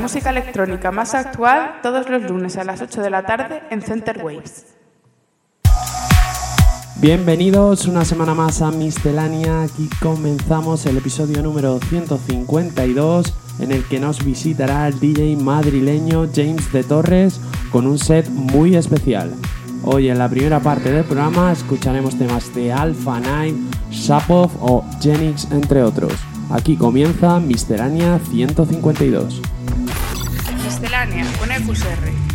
Música electrónica más actual todos los lunes a las 8 de la tarde en Center Waves. Bienvenidos una semana más a Miscelánea. Aquí comenzamos el episodio número 152 en el que nos visitará el DJ madrileño James de Torres con un set muy especial. Hoy en la primera parte del programa escucharemos temas de Alpha Nine, Shapov o Genix entre otros. Aquí comienza Miscelánea 152. Miscelánea con EQSR.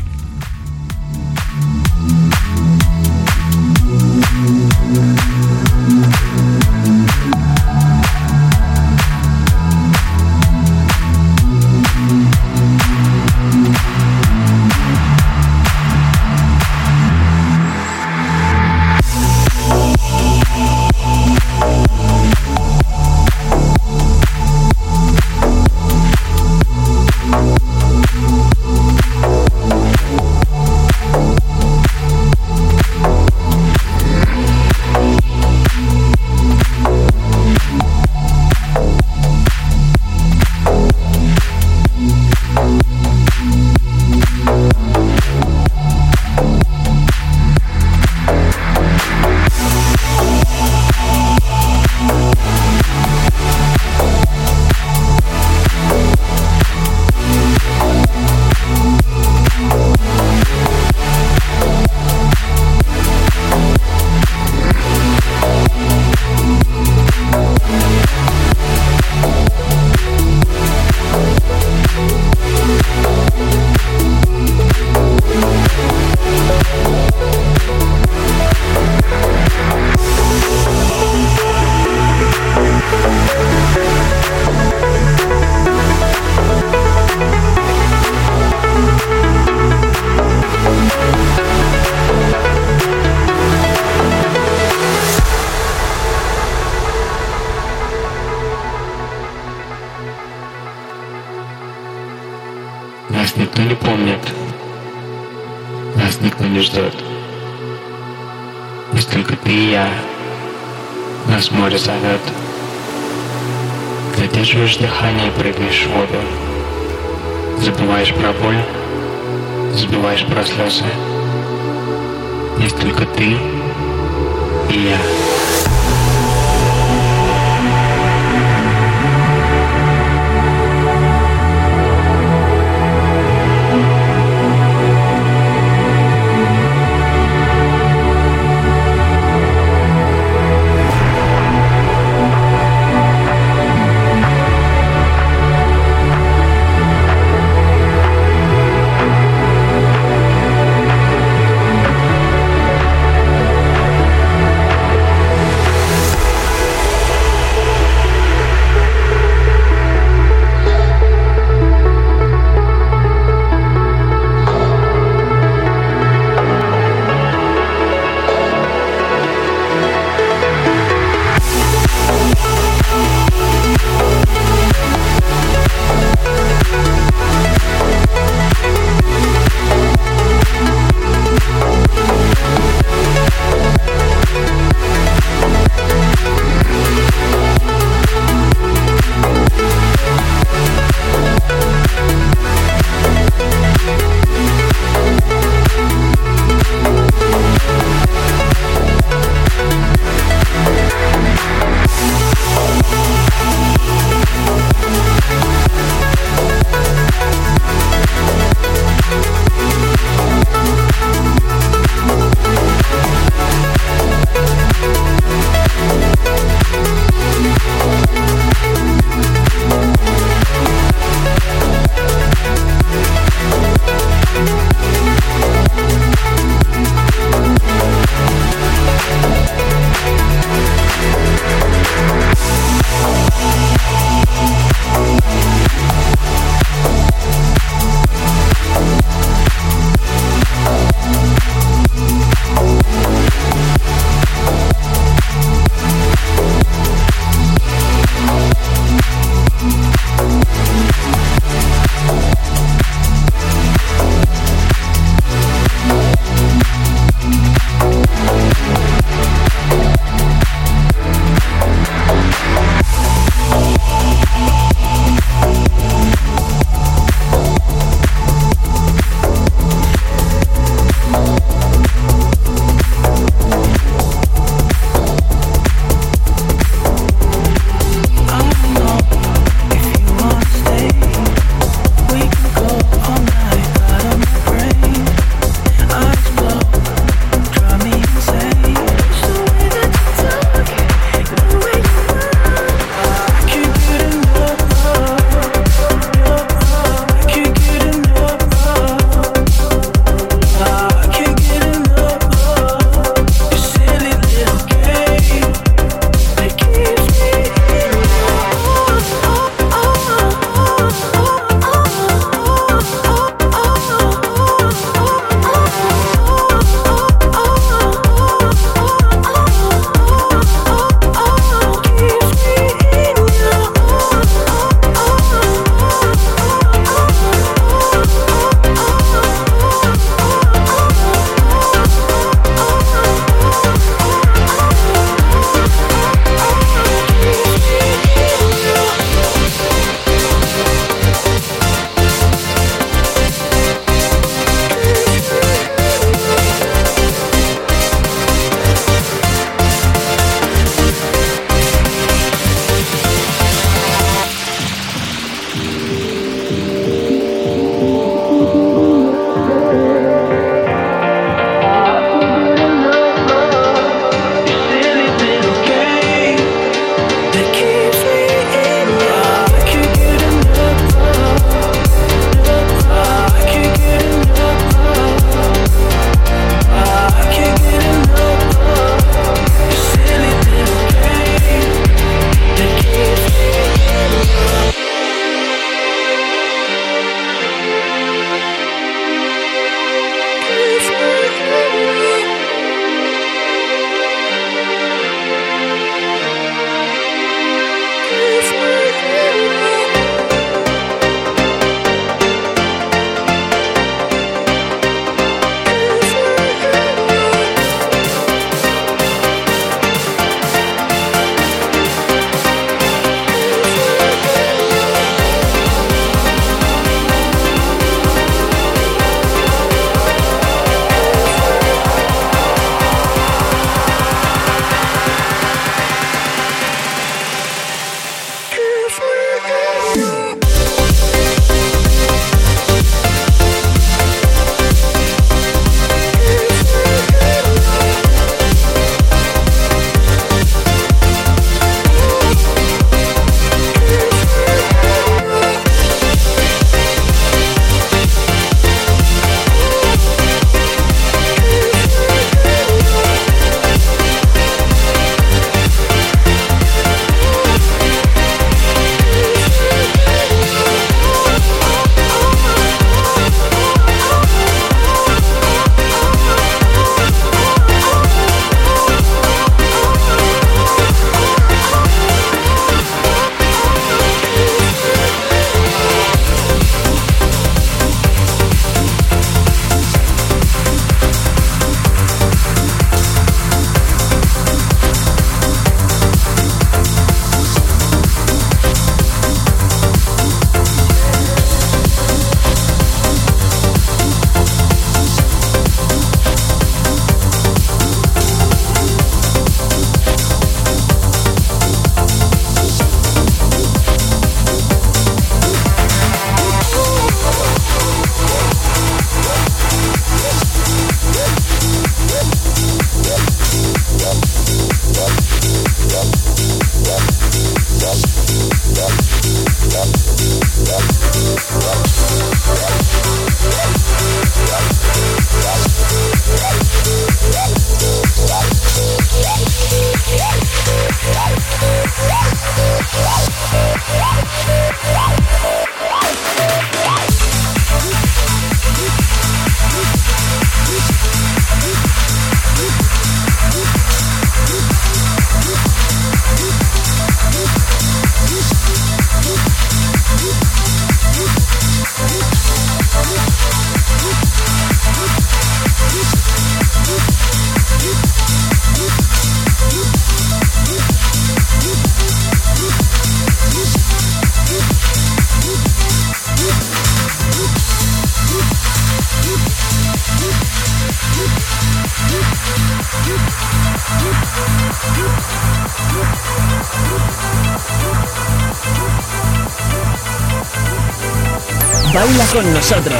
Con nosotros.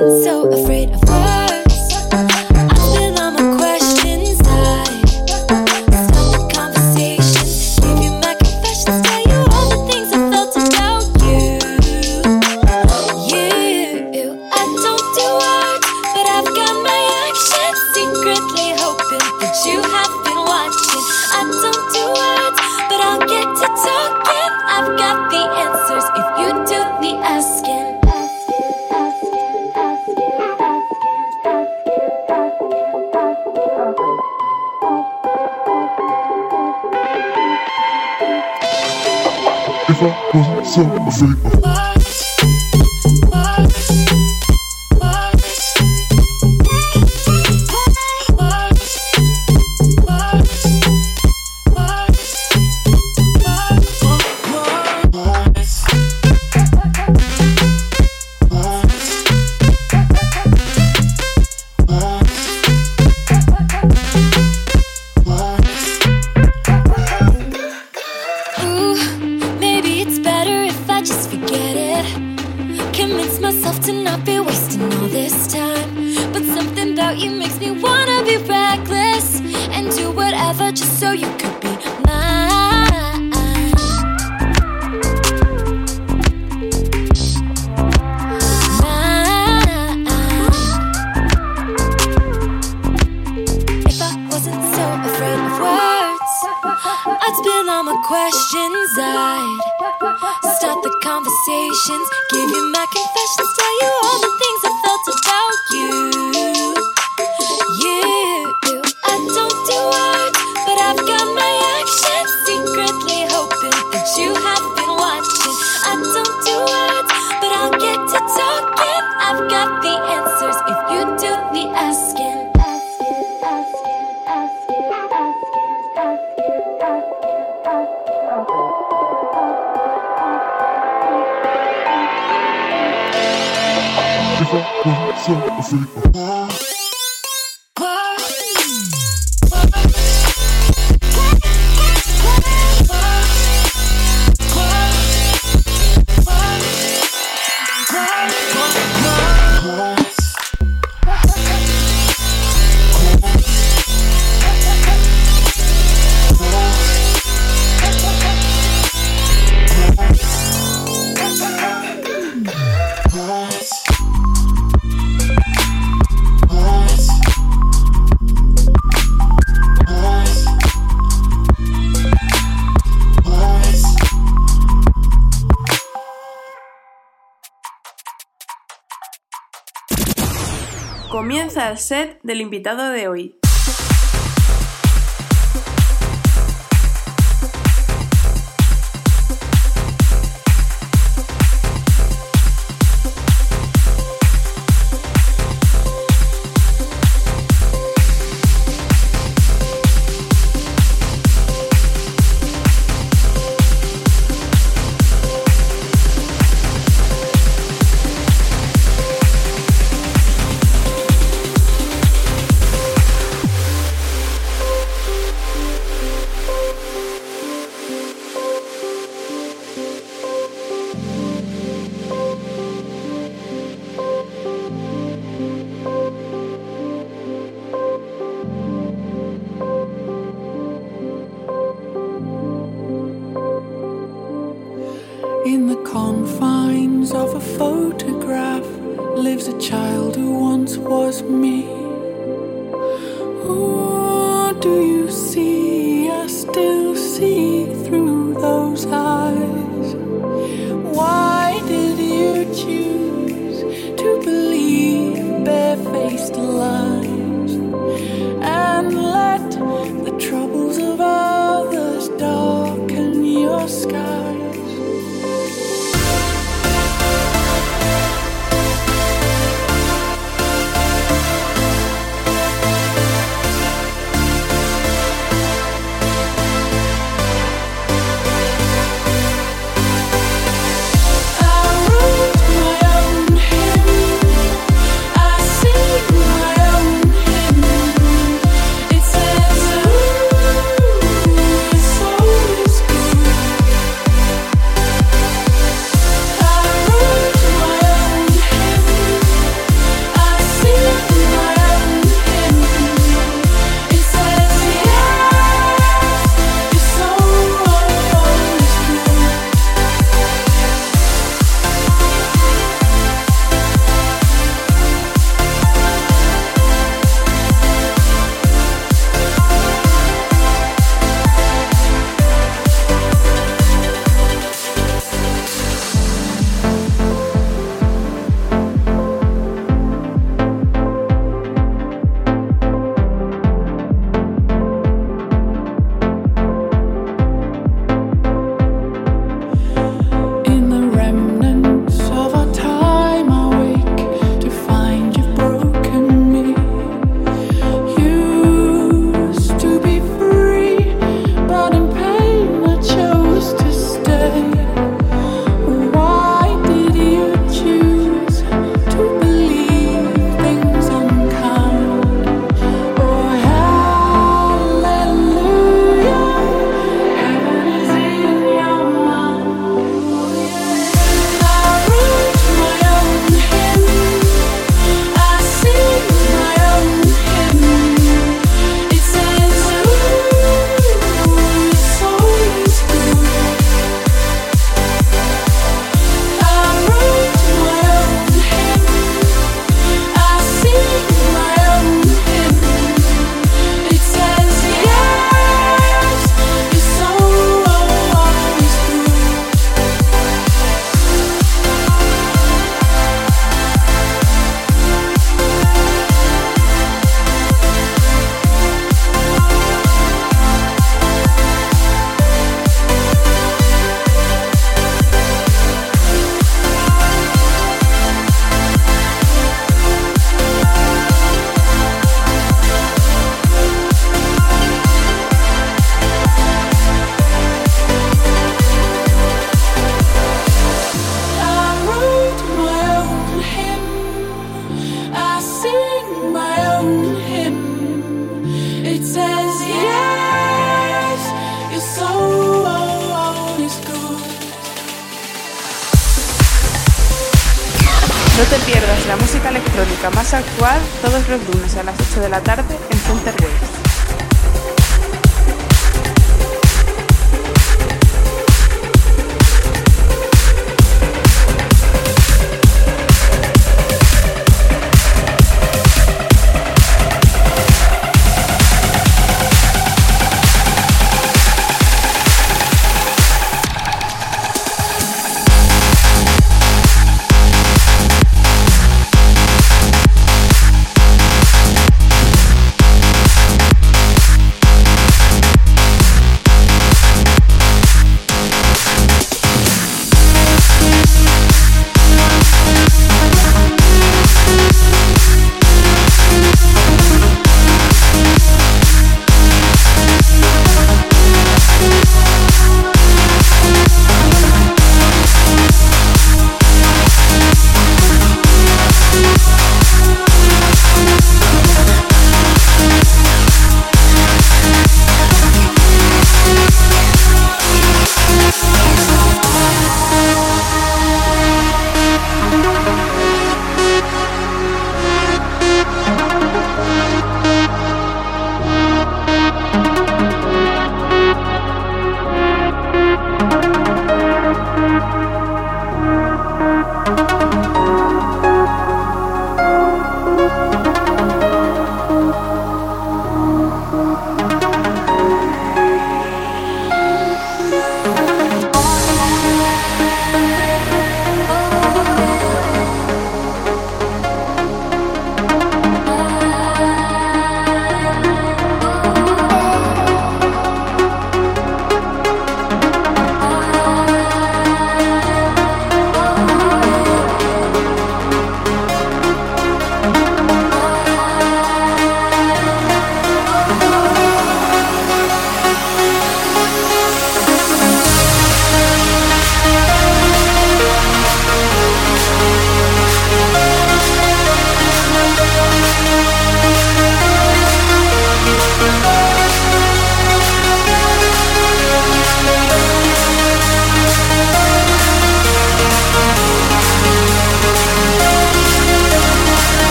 wasn't so afraid of what got the answers if you do the asking. Comienza el set del invitado de hoy. In the confines of a photograph lives a child who once was me. Oh, do you see? I still see through those eyes.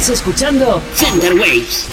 Estás escuchando Center Waves.